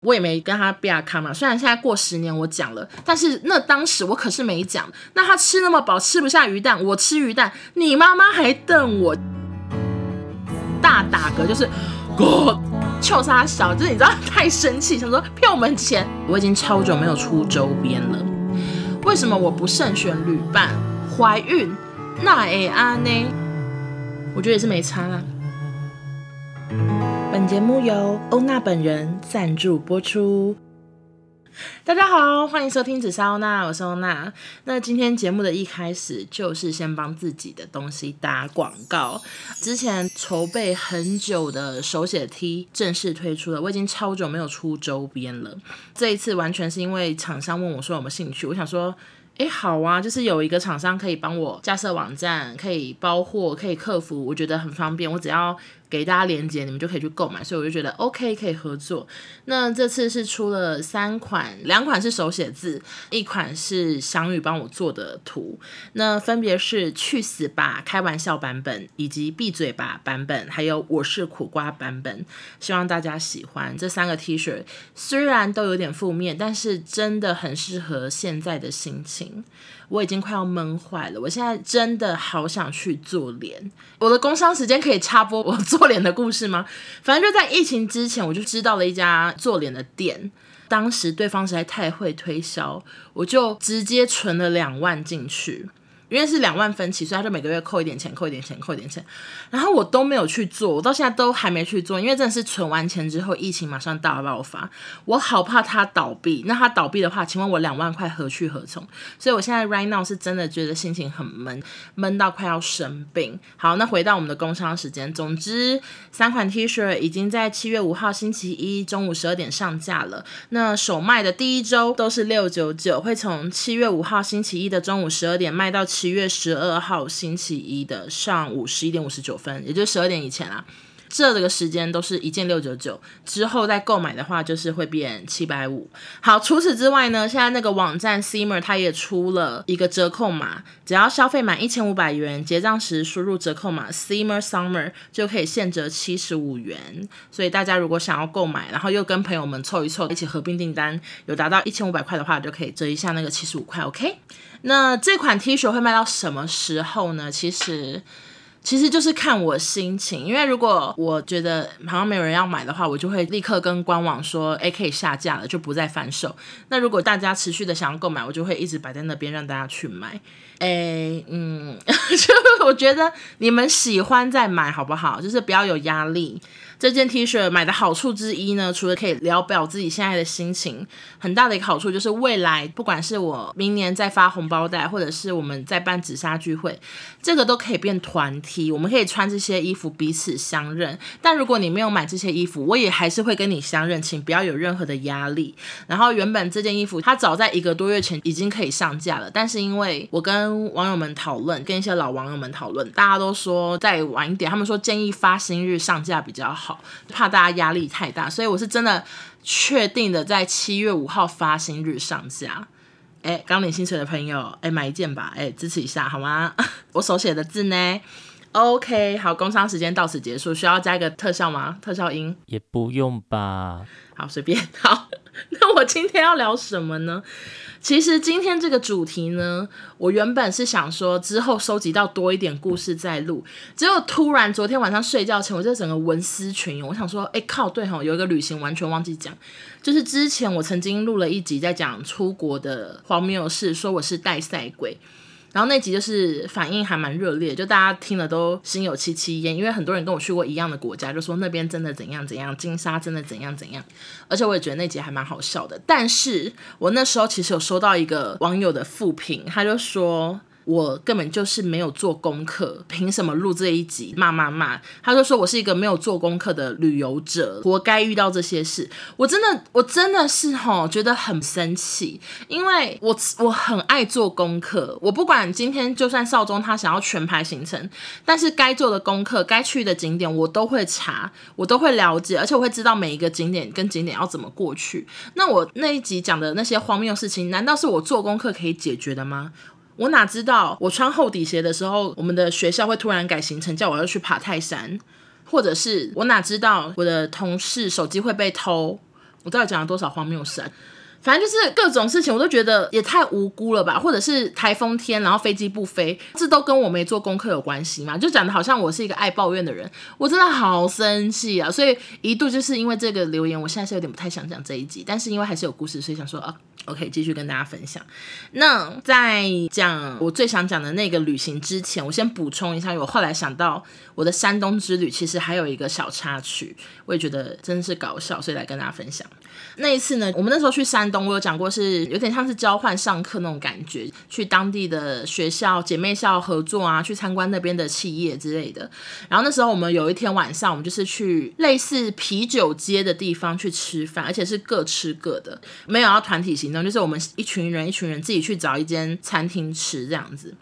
我也没跟他比亚康嘛。虽然现在过十年我讲了，但是那当时我可是没讲。那他吃那么饱，吃不下鱼蛋，我吃鱼蛋，你妈妈还瞪我，大打嗝，就是我臭沙小，就是你知道太生气，想说骗我们钱。我已经超久没有出周边了，为什么我不慎选旅伴？怀孕那哎啊呢？我觉得也是没差啦。本节目由欧娜本人赞助播出。大家好，欢迎收听紫砂欧娜，我是欧娜。那今天节目的一开始就是先帮自己的东西打广告。之前筹备很久的手写 T 正式推出了，我已经超久没有出周边了。这一次完全是因为厂商问我说有没有兴趣，我想说。哎，好啊，就是有一个厂商可以帮我架设网站，可以包货，可以客服，我觉得很方便。我只要给大家链接，你们就可以去购买，所以我就觉得 OK 可以合作。那这次是出了三款，两款是手写字，一款是翔宇帮我做的图。那分别是去死吧开玩笑版本，以及闭嘴吧版本，还有我是苦瓜版本。希望大家喜欢这三个 T 恤，虽然都有点负面，但是真的很适合现在的心情。我已经快要闷坏了，我现在真的好想去做脸。我的工商时间可以插播我做脸的故事吗？反正就在疫情之前，我就知道了一家做脸的店，当时对方实在太会推销，我就直接存了两万进去。因为是两万分期，所以他就每个月扣一点钱，扣一点钱，扣一点钱。然后我都没有去做，我到现在都还没去做，因为真的是存完钱之后，疫情马上大爆发，我好怕他倒闭。那他倒闭的话，请问我两万块何去何从？所以我现在 right now 是真的觉得心情很闷，闷到快要生病。好，那回到我们的工商时间，总之三款 T 恤已经在七月五号星期一中午十二点上架了。那首卖的第一周都是六九九，会从七月五号星期一的中午十二点卖到。七月十二号星期一的上午十一点五十九分，也就十二点以前啊。这个时间都是一件六九九，之后再购买的话就是会变七百五。好，除此之外呢，现在那个网站 Simmer 它也出了一个折扣码，只要消费满一千五百元，结账时输入折扣码 Simmer Summer 就可以现折七十五元。所以大家如果想要购买，然后又跟朋友们凑一凑，一起合并订单，有达到一千五百块的话，就可以折一下那个七十五块。OK，那这款 T 恤会卖到什么时候呢？其实。其实就是看我心情，因为如果我觉得好像没有人要买的话，我就会立刻跟官网说，哎，可以下架了，就不再贩售。那如果大家持续的想要购买，我就会一直摆在那边让大家去买。哎，嗯，就我觉得你们喜欢再买好不好？就是不要有压力。这件 T 恤买的好处之一呢，除了可以聊表自己现在的心情，很大的一个好处就是未来不管是我明年再发红包袋，或者是我们在办紫砂聚会，这个都可以变团体我们可以穿这些衣服彼此相认。但如果你没有买这些衣服，我也还是会跟你相认，请不要有任何的压力。然后原本这件衣服它早在一个多月前已经可以上架了，但是因为我跟网友们讨论，跟一些老网友们讨论，大家都说再晚一点，他们说建议发新日上架比较好。好，怕大家压力太大，所以我是真的确定的，在七月五号发行日上架。哎，刚领薪水的朋友，哎，买一件吧，哎，支持一下好吗？我手写的字呢？OK，好，工商时间到此结束，需要加一个特效吗？特效音也不用吧。好，随便。好，那我今天要聊什么呢？其实今天这个主题呢，我原本是想说之后收集到多一点故事再录，结果突然昨天晚上睡觉前，我就整个文思泉涌，我想说，哎靠，对吼，有一个旅行完全忘记讲，就是之前我曾经录了一集在讲出国的荒谬事，说我是带赛鬼。然后那集就是反应还蛮热烈，就大家听了都心有戚戚焉，因为很多人跟我去过一样的国家，就说那边真的怎样怎样，金沙真的怎样怎样，而且我也觉得那集还蛮好笑的。但是我那时候其实有收到一个网友的复评，他就说。我根本就是没有做功课，凭什么录这一集？骂骂骂！他就说我是一个没有做功课的旅游者，活该遇到这些事。我真的，我真的是吼，觉得很生气，因为我我很爱做功课。我不管今天就算少中他想要全排行程，但是该做的功课、该去的景点我都会查，我都会了解，而且我会知道每一个景点跟景点要怎么过去。那我那一集讲的那些荒谬事情，难道是我做功课可以解决的吗？我哪知道，我穿厚底鞋的时候，我们的学校会突然改行程，叫我要去爬泰山，或者是我哪知道我的同事手机会被偷。我到底讲了多少荒谬事啊？反正就是各种事情，我都觉得也太无辜了吧，或者是台风天，然后飞机不飞，这都跟我没做功课有关系嘛？就讲的好像我是一个爱抱怨的人，我真的好生气啊！所以一度就是因为这个留言，我现在是有点不太想讲这一集，但是因为还是有故事，所以想说啊，OK，继续跟大家分享。那在讲我最想讲的那个旅行之前，我先补充一下，我后来想到我的山东之旅，其实还有一个小插曲，我也觉得真是搞笑，所以来跟大家分享。那一次呢，我们那时候去山东，我有讲过是有点像是交换上课那种感觉，去当地的学校姐妹校合作啊，去参观那边的企业之类的。然后那时候我们有一天晚上，我们就是去类似啤酒街的地方去吃饭，而且是各吃各的，没有要团体行动，就是我们一群人一群人自己去找一间餐厅吃这样子。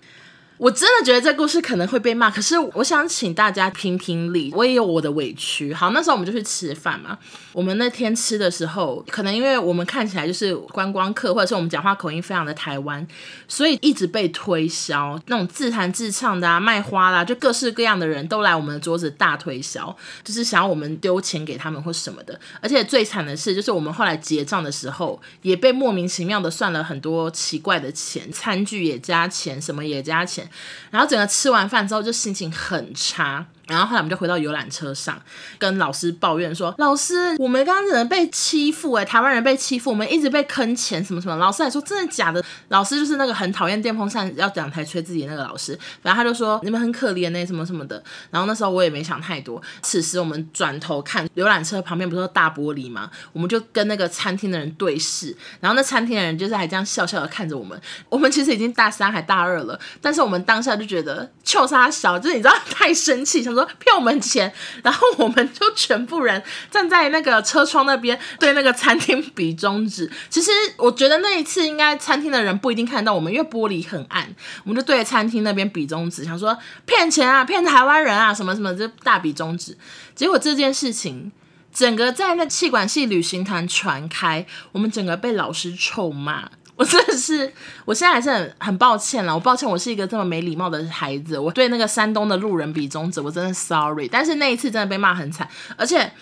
我真的觉得这故事可能会被骂，可是我想请大家评评理，我也有我的委屈。好，那时候我们就去吃饭嘛。我们那天吃的时候，可能因为我们看起来就是观光客，或者是我们讲话口音非常的台湾，所以一直被推销。那种自弹自唱的啊，卖花啦，就各式各样的人都来我们的桌子大推销，就是想要我们丢钱给他们或什么的。而且最惨的是，就是我们后来结账的时候，也被莫名其妙的算了很多奇怪的钱，餐具也加钱，什么也加钱。然后整个吃完饭之后就心情很差。然后后来我们就回到游览车上，跟老师抱怨说：“老师，我们刚刚人被欺负，哎，台湾人被欺负，我们一直被坑钱，什么什么。”老师还说：“真的假的？”老师就是那个很讨厌电风扇要两台吹自己的那个老师，然后他就说：“你们很可怜呢，什么什么的。”然后那时候我也没想太多。此时我们转头看游览车旁边不是有大玻璃吗？我们就跟那个餐厅的人对视，然后那餐厅的人就是还这样笑笑的看着我们。我们其实已经大三还大二了，但是我们当下就觉得臭杀小，就是你知道太生气，想说骗我们钱，然后我们就全部人站在那个车窗那边，对那个餐厅比中指。其实我觉得那一次应该餐厅的人不一定看到我们，因为玻璃很暗，我们就对着餐厅那边比中指，想说骗钱啊，骗台湾人啊，什么什么，就大比中指。结果这件事情整个在那气管系旅行团传开，我们整个被老师臭骂。我真的是，我现在还是很很抱歉了。我抱歉，我是一个这么没礼貌的孩子。我对那个山东的路人比中指，我真的 sorry。但是那一次真的被骂很惨，而且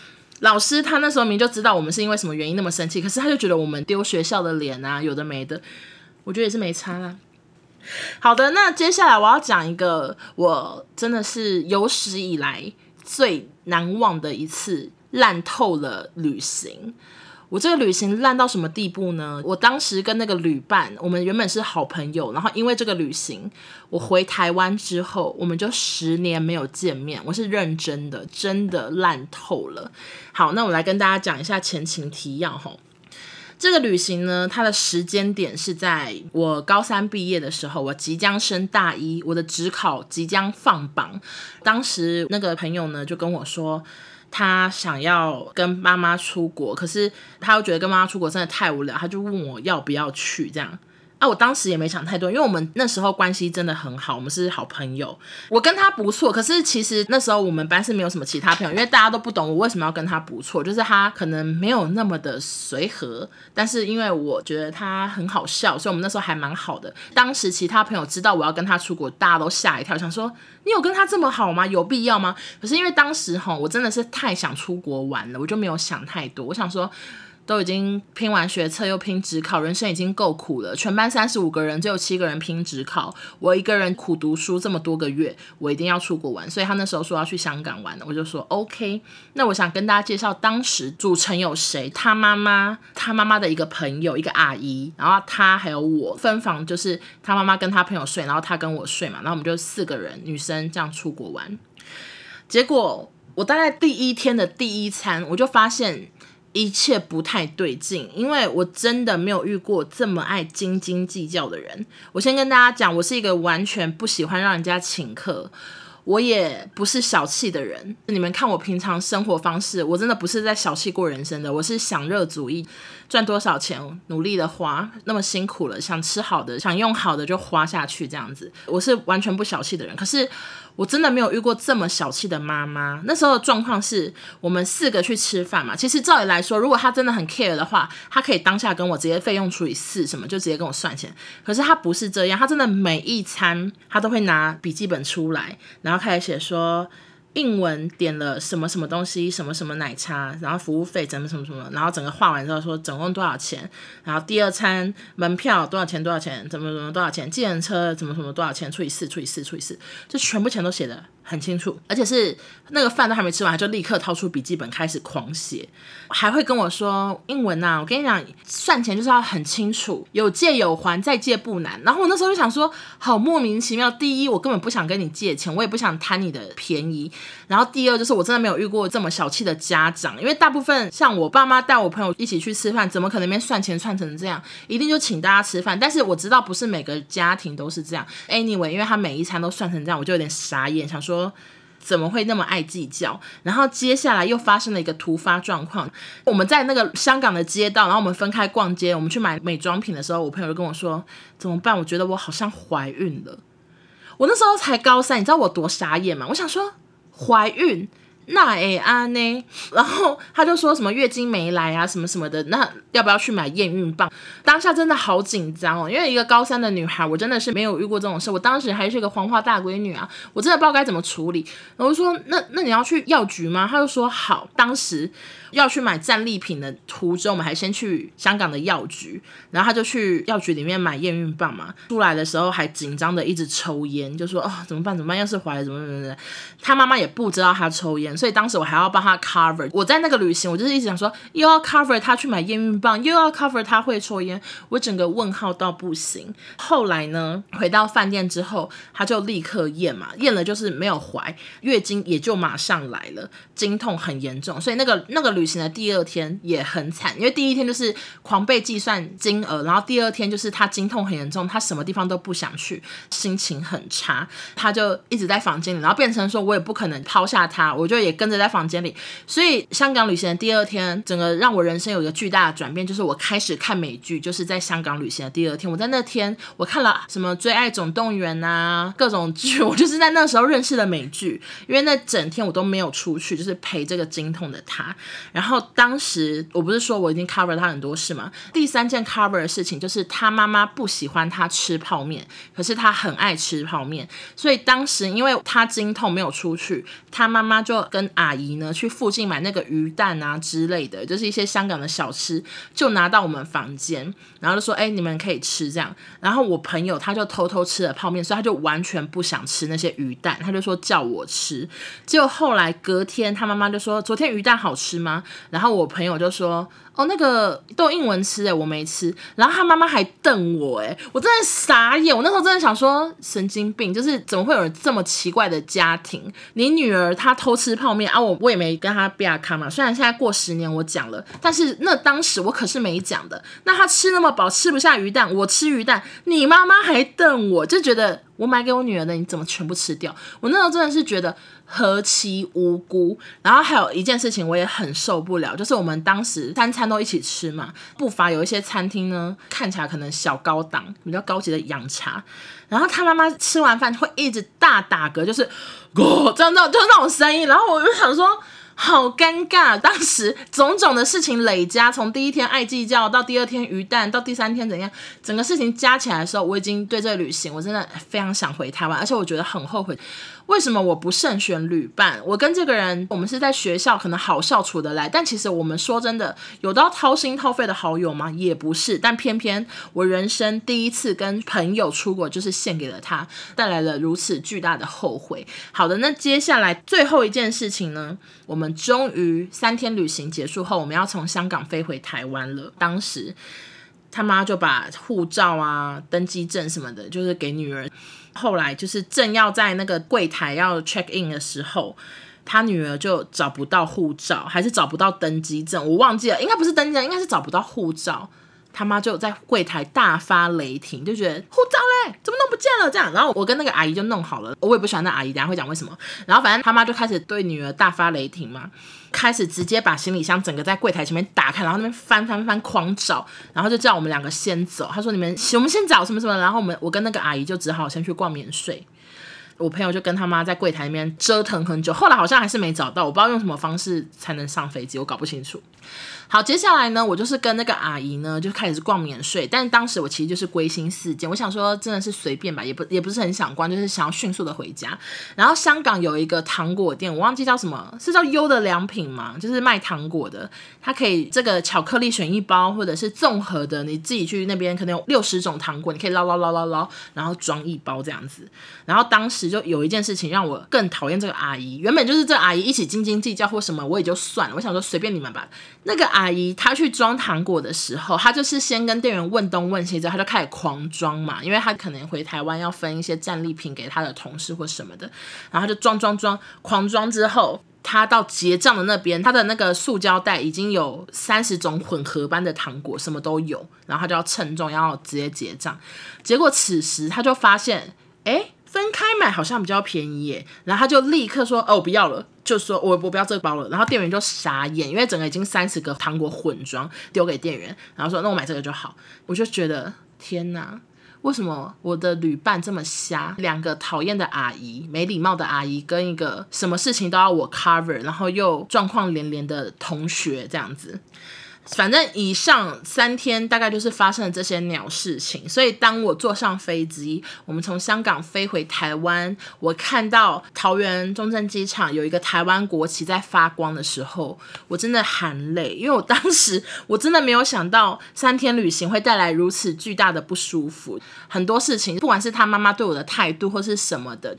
老师他那时候明明就知道我们是因为什么原因那么生气，可是他就觉得我们丢学校的脸啊，有的没的。我觉得也是没差啦。好的，那接下来我要讲一个我真的是有史以来最难忘的一次烂透了旅行。我这个旅行烂到什么地步呢？我当时跟那个旅伴，我们原本是好朋友，然后因为这个旅行，我回台湾之后，我们就十年没有见面。我是认真的，真的烂透了。好，那我来跟大家讲一下前情提要哈。这个旅行呢，它的时间点是在我高三毕业的时候，我即将升大一，我的职考即将放榜。当时那个朋友呢，就跟我说。他想要跟妈妈出国，可是他又觉得跟妈妈出国真的太无聊，他就问我要不要去这样。啊，我当时也没想太多，因为我们那时候关系真的很好，我们是好朋友。我跟他不错，可是其实那时候我们班是没有什么其他朋友，因为大家都不懂我为什么要跟他不错，就是他可能没有那么的随和，但是因为我觉得他很好笑，所以我们那时候还蛮好的。当时其他朋友知道我要跟他出国，大家都吓一跳，想说你有跟他这么好吗？有必要吗？可是因为当时哈，我真的是太想出国玩了，我就没有想太多，我想说。都已经拼完学测，又拼职考，人生已经够苦了。全班三十五个人，只有七个人拼职考，我一个人苦读书这么多个月，我一定要出国玩。所以他那时候说要去香港玩，我就说 OK。那我想跟大家介绍当时组成有谁？他妈妈，他妈妈的一个朋友，一个阿姨，然后他还有我分房，就是他妈妈跟他朋友睡，然后他跟我睡嘛，然后我们就四个人女生这样出国玩。结果我大概第一天的第一餐，我就发现。一切不太对劲，因为我真的没有遇过这么爱斤斤计较的人。我先跟大家讲，我是一个完全不喜欢让人家请客，我也不是小气的人。你们看我平常生活方式，我真的不是在小气过人生的，我是享乐主义，赚多少钱努力的花，那么辛苦了，想吃好的，想用好的就花下去，这样子，我是完全不小气的人。可是。我真的没有遇过这么小气的妈妈。那时候的状况是我们四个去吃饭嘛。其实照理来说，如果她真的很 care 的话，她可以当下跟我直接费用除以四，什么就直接跟我算钱。可是她不是这样，她真的每一餐她都会拿笔记本出来，然后开始写说。英文点了什么什么东西，什么什么奶茶，然后服务费怎么什么什么，然后整个画完之后说总共多少钱，然后第二餐门票多少钱多少钱，怎么怎么多少钱，计程车怎么什么多少钱，除以四除以四除以四，这全部钱都写的。很清楚，而且是那个饭都还没吃完，就立刻掏出笔记本开始狂写，还会跟我说英文呐、我跟你讲，算钱就是要很清楚，有借有还，再借不难。然后我那时候就想说，好莫名其妙，第一我根本不想跟你借钱，我也不想贪你的便宜。然后第二就是我真的没有遇过这么小气的家长，因为大部分像我爸妈带我朋友一起去吃饭，怎么可能没算钱算成这样？一定就请大家吃饭。但是我知道不是每个家庭都是这样。Anyway，因为他每一餐都算成这样，我就有点傻眼，想说说怎么会那么爱计较？然后接下来又发生了一个突发状况，我们在那个香港的街道，然后我们分开逛街，我们去买美妆品的时候，我朋友就跟我说怎么办？我觉得我好像怀孕了。我那时候才高三，你知道我多傻眼吗？我想说。怀孕那哎啊呢，然后他就说什么月经没来啊，什么什么的，那要不要去买验孕棒？当下真的好紧张哦，因为一个高三的女孩，我真的是没有遇过这种事。我当时还是一个黄花大闺女啊，我真的不知道该怎么处理。然后我就说那那你要去药局吗？他就说好。当时。要去买战利品的途中，我们还先去香港的药局，然后他就去药局里面买验孕棒嘛。出来的时候还紧张的一直抽烟，就说哦怎么办怎么办？要是怀了怎么怎么怎么？他妈妈也不知道他抽烟，所以当时我还要帮他 cover。我在那个旅行，我就是一直想说又要 cover 他去买验孕棒，又要 cover 他会抽烟，我整个问号到不行。后来呢，回到饭店之后，他就立刻验嘛，验了就是没有怀，月经也就马上来了，经痛很严重，所以那个那个旅。行的第二天也很惨，因为第一天就是狂被计算金额，然后第二天就是他经痛很严重，他什么地方都不想去，心情很差，他就一直在房间里，然后变成说我也不可能抛下他，我就也跟着在房间里。所以香港旅行的第二天，整个让我人生有一个巨大的转变，就是我开始看美剧，就是在香港旅行的第二天，我在那天我看了什么《最爱总动员》啊，各种剧，我就是在那时候认识了美剧，因为那整天我都没有出去，就是陪这个经痛的他。然后当时我不是说我已经 cover 他很多事吗？第三件 cover 的事情就是他妈妈不喜欢他吃泡面，可是他很爱吃泡面，所以当时因为他经痛没有出去，他妈妈就跟阿姨呢去附近买那个鱼蛋啊之类的，就是一些香港的小吃，就拿到我们房间，然后就说：“哎，你们可以吃这样。”然后我朋友他就偷偷吃了泡面，所以他就完全不想吃那些鱼蛋，他就说叫我吃。结果后来隔天他妈妈就说：“昨天鱼蛋好吃吗？”然后我朋友就说：“哦，那个都英文吃诶，我没吃。”然后他妈妈还瞪我诶，我真的傻眼。我那时候真的想说，神经病，就是怎么会有人这么奇怪的家庭？你女儿她偷吃泡面啊，我我也没跟她比亚康嘛。虽然现在过十年我讲了，但是那当时我可是没讲的。那她吃那么饱，吃不下鱼蛋，我吃鱼蛋，你妈妈还瞪我，就觉得。我买给我女儿的，你怎么全部吃掉？我那时候真的是觉得何其无辜。然后还有一件事情，我也很受不了，就是我们当时三餐都一起吃嘛，不乏有一些餐厅呢，看起来可能小高档、比较高级的洋茶，然后他妈妈吃完饭会一直大打嗝，就是咕，这样就那种声音。然后我就想说。好尴尬，当时种种的事情累加，从第一天爱计较到第二天鱼蛋，到第三天怎样，整个事情加起来的时候，我已经对这个旅行我真的非常想回台湾，而且我觉得很后悔。为什么我不慎选旅伴？我跟这个人，我们是在学校可能好笑处得来，但其实我们说真的，有到掏心掏肺的好友吗？也不是。但偏偏我人生第一次跟朋友出国，就是献给了他，带来了如此巨大的后悔。好的，那接下来最后一件事情呢？我们终于三天旅行结束后，我们要从香港飞回台湾了。当时他妈就把护照啊、登机证什么的，就是给女儿。后来就是正要在那个柜台要 check in 的时候，他女儿就找不到护照，还是找不到登机证，我忘记了，应该不是登机证，应该是找不到护照。他妈就在柜台大发雷霆，就觉得护照嘞，怎么弄不见了？这样，然后我跟那个阿姨就弄好了，我也不喜欢那阿姨，等下会讲为什么。然后反正他妈就开始对女儿大发雷霆嘛。开始直接把行李箱整个在柜台前面打开，然后那边翻翻翻狂找，然后就叫我们两个先走。他说：“你们我们先找什么什么。”然后我们我跟那个阿姨就只好先去逛免税。我朋友就跟他妈在柜台里面折腾很久，后来好像还是没找到，我不知道用什么方式才能上飞机，我搞不清楚。好，接下来呢，我就是跟那个阿姨呢就开始逛免税，但是当时我其实就是归心似箭，我想说真的是随便吧，也不也不是很想逛，就是想要迅速的回家。然后香港有一个糖果店，我忘记叫什么，是叫优的良品吗？就是卖糖果的，它可以这个巧克力选一包，或者是综合的，你自己去那边可能有六十种糖果，你可以捞捞捞捞捞，然后装一包这样子。然后当时就有一件事情让我更讨厌这个阿姨，原本就是这阿姨一起斤斤计较或什么，我也就算了，我想说随便你们吧。那个阿姨她去装糖果的时候，她就是先跟店员问东问西之后，她就开始狂装嘛，因为她可能回台湾要分一些战利品给她的同事或什么的，然后就装装装，狂装之后，她到结账的那边，她的那个塑胶袋已经有三十种混合般的糖果，什么都有，然后她就要称重，要直接结账。结果此时她就发现，哎。分开买好像比较便宜耶，然后他就立刻说：“哦，我不要了，就说我我不要这个包了。”然后店员就傻眼，因为整个已经三十个糖果混装丢给店员，然后说：“那我买这个就好。”我就觉得天哪，为什么我的旅伴这么瞎？两个讨厌的阿姨、没礼貌的阿姨，跟一个什么事情都要我 cover，然后又状况连连的同学这样子。反正以上三天大概就是发生了这些鸟事情，所以当我坐上飞机，我们从香港飞回台湾，我看到桃园中正机场有一个台湾国旗在发光的时候，我真的含泪，因为我当时我真的没有想到三天旅行会带来如此巨大的不舒服，很多事情，不管是他妈妈对我的态度或是什么的。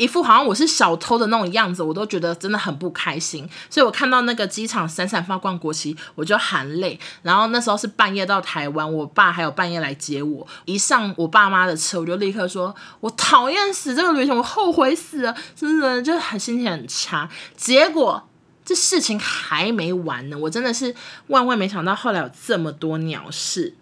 一副好像我是小偷的那种样子，我都觉得真的很不开心。所以我看到那个机场闪闪发光国旗，我就含泪。然后那时候是半夜到台湾，我爸还有半夜来接我。一上我爸妈的车，我就立刻说：“我讨厌死这个旅行，我后悔死了，真的就很心情很差。”结果这事情还没完呢，我真的是万万没想到，后来有这么多鸟事。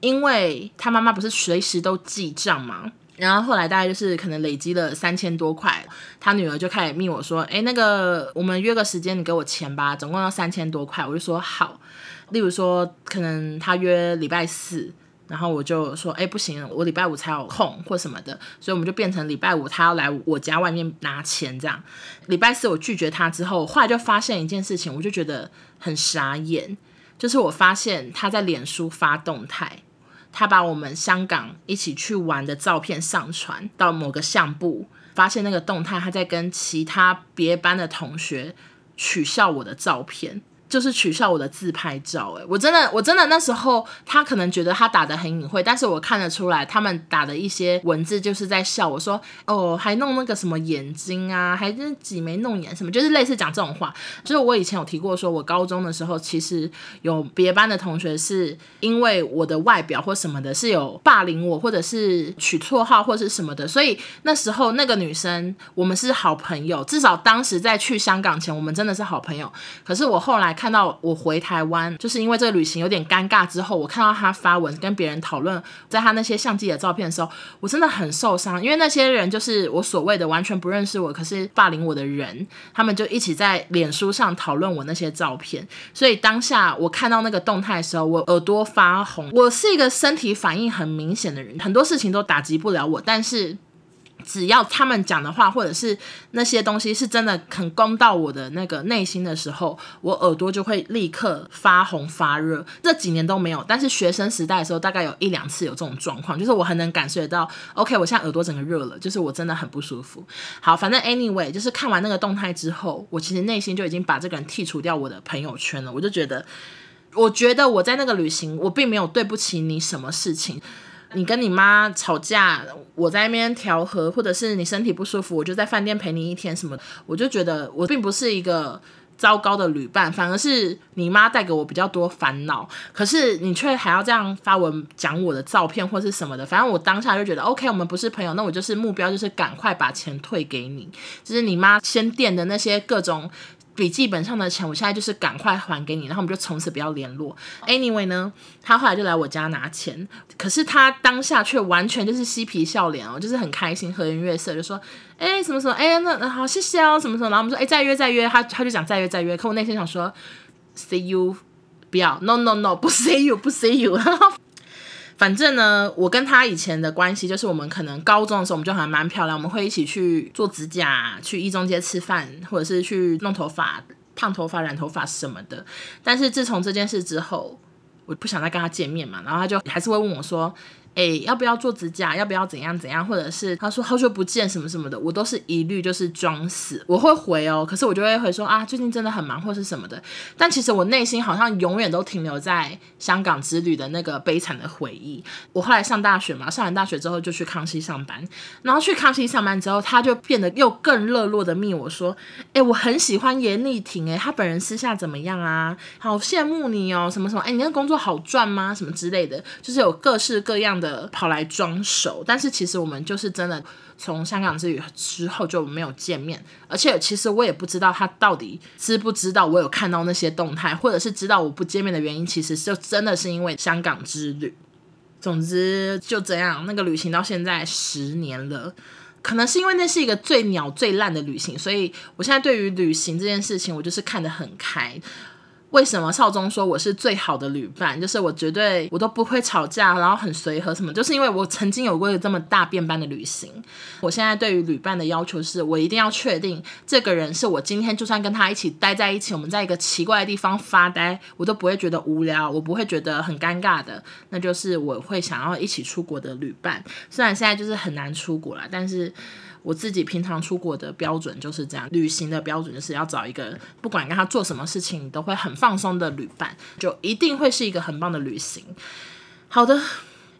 因为他妈妈不是随时都记账吗？然后后来大概就是可能累积了三千多块，他女儿就开始密我说，哎，那个我们约个时间，你给我钱吧，总共要三千多块，我就说好。例如说，可能他约礼拜四，然后我就说，哎，不行，我礼拜五才有空或什么的，所以我们就变成礼拜五他要来我家外面拿钱这样。礼拜四我拒绝他之后，后来就发现一件事情，我就觉得很傻眼，就是我发现他在脸书发动态。他把我们香港一起去玩的照片上传到某个相簿，发现那个动态，他在跟其他别班的同学取笑我的照片。就是取笑我的自拍照，诶，我真的，我真的那时候他可能觉得他打得很隐晦，但是我看得出来，他们打的一些文字就是在笑我说，哦，还弄那个什么眼睛啊，还是挤眉弄眼什么，就是类似讲这种话。就是我以前有提过，说我高中的时候，其实有别班的同学是因为我的外表或什么的，是有霸凌我，或者是取绰号或是什么的，所以那时候那个女生我们是好朋友，至少当时在去香港前，我们真的是好朋友。可是我后来。看到我回台湾，就是因为这个旅行有点尴尬。之后我看到他发文跟别人讨论，在他那些相机的照片的时候，我真的很受伤。因为那些人就是我所谓的完全不认识我，可是霸凌我的人，他们就一起在脸书上讨论我那些照片。所以当下我看到那个动态的时候，我耳朵发红。我是一个身体反应很明显的人，很多事情都打击不了我，但是。只要他们讲的话，或者是那些东西是真的很攻到我的那个内心的时候，我耳朵就会立刻发红发热。这几年都没有，但是学生时代的时候，大概有一两次有这种状况，就是我很能感受得到。OK，我现在耳朵整个热了，就是我真的很不舒服。好，反正 anyway，就是看完那个动态之后，我其实内心就已经把这个人剔除掉我的朋友圈了。我就觉得，我觉得我在那个旅行，我并没有对不起你什么事情。你跟你妈吵架，我在那边调和，或者是你身体不舒服，我就在饭店陪你一天什么，我就觉得我并不是一个糟糕的旅伴，反而是你妈带给我比较多烦恼。可是你却还要这样发文讲我的照片或是什么的，反正我当下就觉得 OK，我们不是朋友，那我就是目标就是赶快把钱退给你，就是你妈先垫的那些各种。笔记本上的钱，我现在就是赶快还给你，然后我们就从此不要联络。Anyway 呢，他后来就来我家拿钱，可是他当下却完全就是嬉皮笑脸哦，就是很开心，和颜悦色，就说：“哎，什么什么，哎，那那好，谢谢哦，什么什么。”然后我们说：“哎，再约再约。”他他就讲再约再约，可我内心想说：“See you，不要，No No No，不 See you，不 See you。”反正呢，我跟他以前的关系就是，我们可能高中的时候我们就还蛮漂亮，我们会一起去做指甲，去一中街吃饭，或者是去弄头发，烫头发、染头发什么的。但是自从这件事之后，我不想再跟他见面嘛，然后他就还是会问我说。哎，要不要做指甲？要不要怎样怎样？或者是他说好久不见什么什么的，我都是一律就是装死。我会回哦，可是我就会回说啊，最近真的很忙或是什么的。但其实我内心好像永远都停留在香港之旅的那个悲惨的回忆。我后来上大学嘛，上完大学之后就去康熙上班，然后去康熙上班之后，他就变得又更热络的密我说，哎，我很喜欢严丽婷，哎，她本人私下怎么样啊？好羡慕你哦，什么什么？哎，你那工作好赚吗？什么之类的，就是有各式各样的。跑来装熟，但是其实我们就是真的从香港之旅之后就没有见面，而且其实我也不知道他到底知不知道我有看到那些动态，或者是知道我不见面的原因，其实就真的是因为香港之旅。总之就这样，那个旅行到现在十年了，可能是因为那是一个最鸟最烂的旅行，所以我现在对于旅行这件事情，我就是看得很开。为什么少宗说我是最好的旅伴？就是我绝对我都不会吵架，然后很随和什么，就是因为我曾经有过这么大便般的旅行。我现在对于旅伴的要求是，我一定要确定这个人是我今天就算跟他一起待在一起，我们在一个奇怪的地方发呆，我都不会觉得无聊，我不会觉得很尴尬的。那就是我会想要一起出国的旅伴。虽然现在就是很难出国了，但是。我自己平常出国的标准就是这样，旅行的标准就是要找一个不管跟他做什么事情都会很放松的旅伴，就一定会是一个很棒的旅行。好的，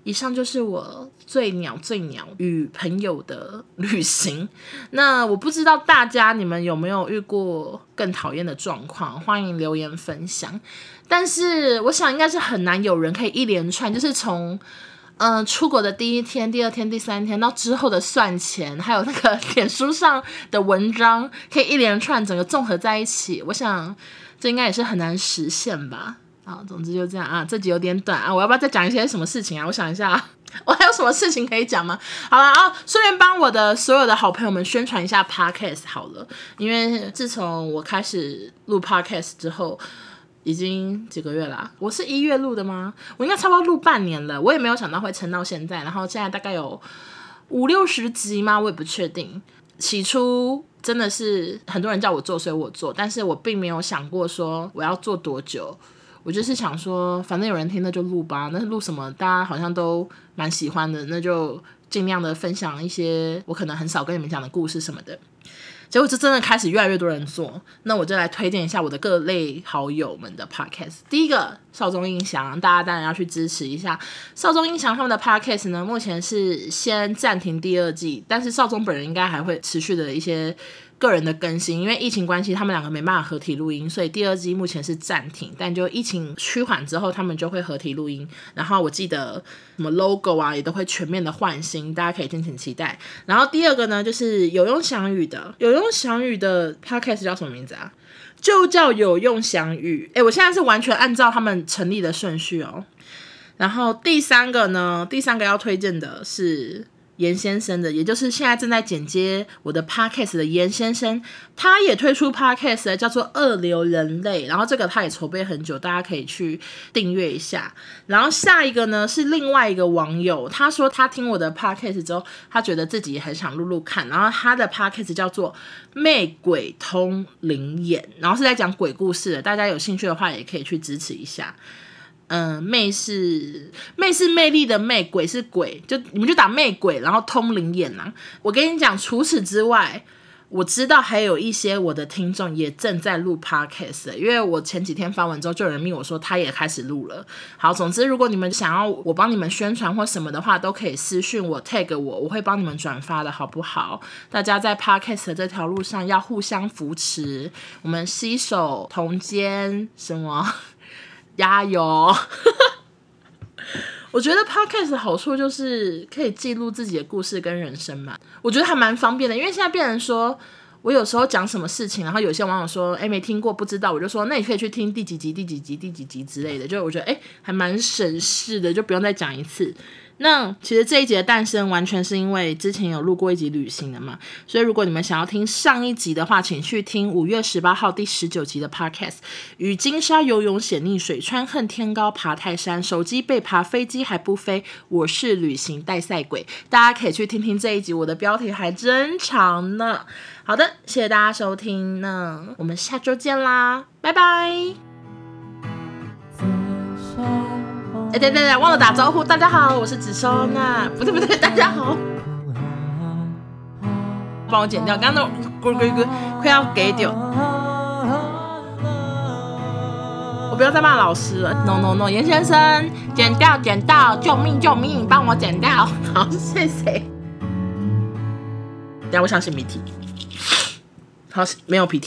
以上就是我最鸟最鸟与朋友的 旅行。那我不知道大家你们有没有遇过更讨厌的状况，欢迎留言分享。但是我想应该是很难有人可以一连串，就是从。嗯，出国的第一天、第二天、第三天到之后的算钱，还有那个脸书上的文章，可以一连串整个综合在一起。我想这应该也是很难实现吧。啊，总之就这样啊，这集有点短啊，我要不要再讲一些什么事情啊？我想一下，我还有什么事情可以讲吗？好了啊，顺便帮我的所有的好朋友们宣传一下 Podcast 好了，因为自从我开始录 Podcast 之后。已经几个月啦、我是一月录的吗？我应该差不多录半年了，我也没有想到会撑到现在。然后现在大概有五六十集吗？我也不确定。起初真的是很多人叫我做，所以我做，但是我并没有想过说我要做多久。我就是想说，反正有人听，那就录吧。那录什么？大家好像都蛮喜欢的，那就尽量的分享一些我可能很少跟你们讲的故事什么的。结果就真的开始越来越多人做，那我就来推荐一下我的各类好友们的 podcast。第一个少中音响，大家当然要去支持一下少中音响他们的 podcast 呢。目前是先暂停第二季，但是少中本人应该还会持续的一些。个人的更新，因为疫情关系，他们两个没办法合体录音，所以第二季目前是暂停。但就疫情趋缓之后，他们就会合体录音。然后我记得什么 logo 啊，也都会全面的换新，大家可以敬请期待。然后第二个呢，就是有用翔宇的，有用翔宇的 podcast 叫什么名字啊？就叫有用翔宇。诶，我现在是完全按照他们成立的顺序哦。然后第三个呢，第三个要推荐的是。严先生的，也就是现在正在剪接我的 podcast 的严先生，他也推出 podcast 叫做《二流人类》，然后这个他也筹备很久，大家可以去订阅一下。然后下一个呢是另外一个网友，他说他听我的 podcast 之后，他觉得自己很想录录看，然后他的 podcast 叫做《魅鬼通灵眼》，然后是在讲鬼故事的，大家有兴趣的话也可以去支持一下。嗯，魅是魅是魅力的魅，鬼是鬼，就你们就打魅鬼，然后通灵眼呐。我跟你讲，除此之外，我知道还有一些我的听众也正在录 podcast，因为我前几天发完之后，就有人命我说他也开始录了。好，总之如果你们想要我帮你们宣传或什么的话，都可以私讯我 tag 我，我会帮你们转发的好不好？大家在 podcast 这条路上要互相扶持，我们携手同肩，什么？加油！我觉得 podcast 的好处就是可以记录自己的故事跟人生嘛，我觉得还蛮方便的。因为现在变成说，我有时候讲什么事情，然后有些网友说，哎，没听过，不知道，我就说，那你可以去听第几集、第几集、第几集之类的，就我觉得，哎，还蛮省事的，就不用再讲一次。那其实这一集的诞生完全是因为之前有录过一集旅行的嘛，所以如果你们想要听上一集的话，请去听五月十八号第十九集的 Podcast。与金沙游泳险溺水，穿恨天高爬泰山，手机被爬，飞机还不飞。我是旅行带赛鬼，大家可以去听听这一集，我的标题还真长呢。好的，谢谢大家收听，那我们下周见啦，拜拜。哎，对对对，忘了打招呼，大家好，我是子收娜，不对不对，大家好，帮我剪掉，刚刚那咕咕咕快要给掉，我不要再骂老师了，no no no，严先生，剪掉剪掉，救命救命，帮我剪掉，好，谢谢，等下我想擤鼻涕，好，没有鼻涕。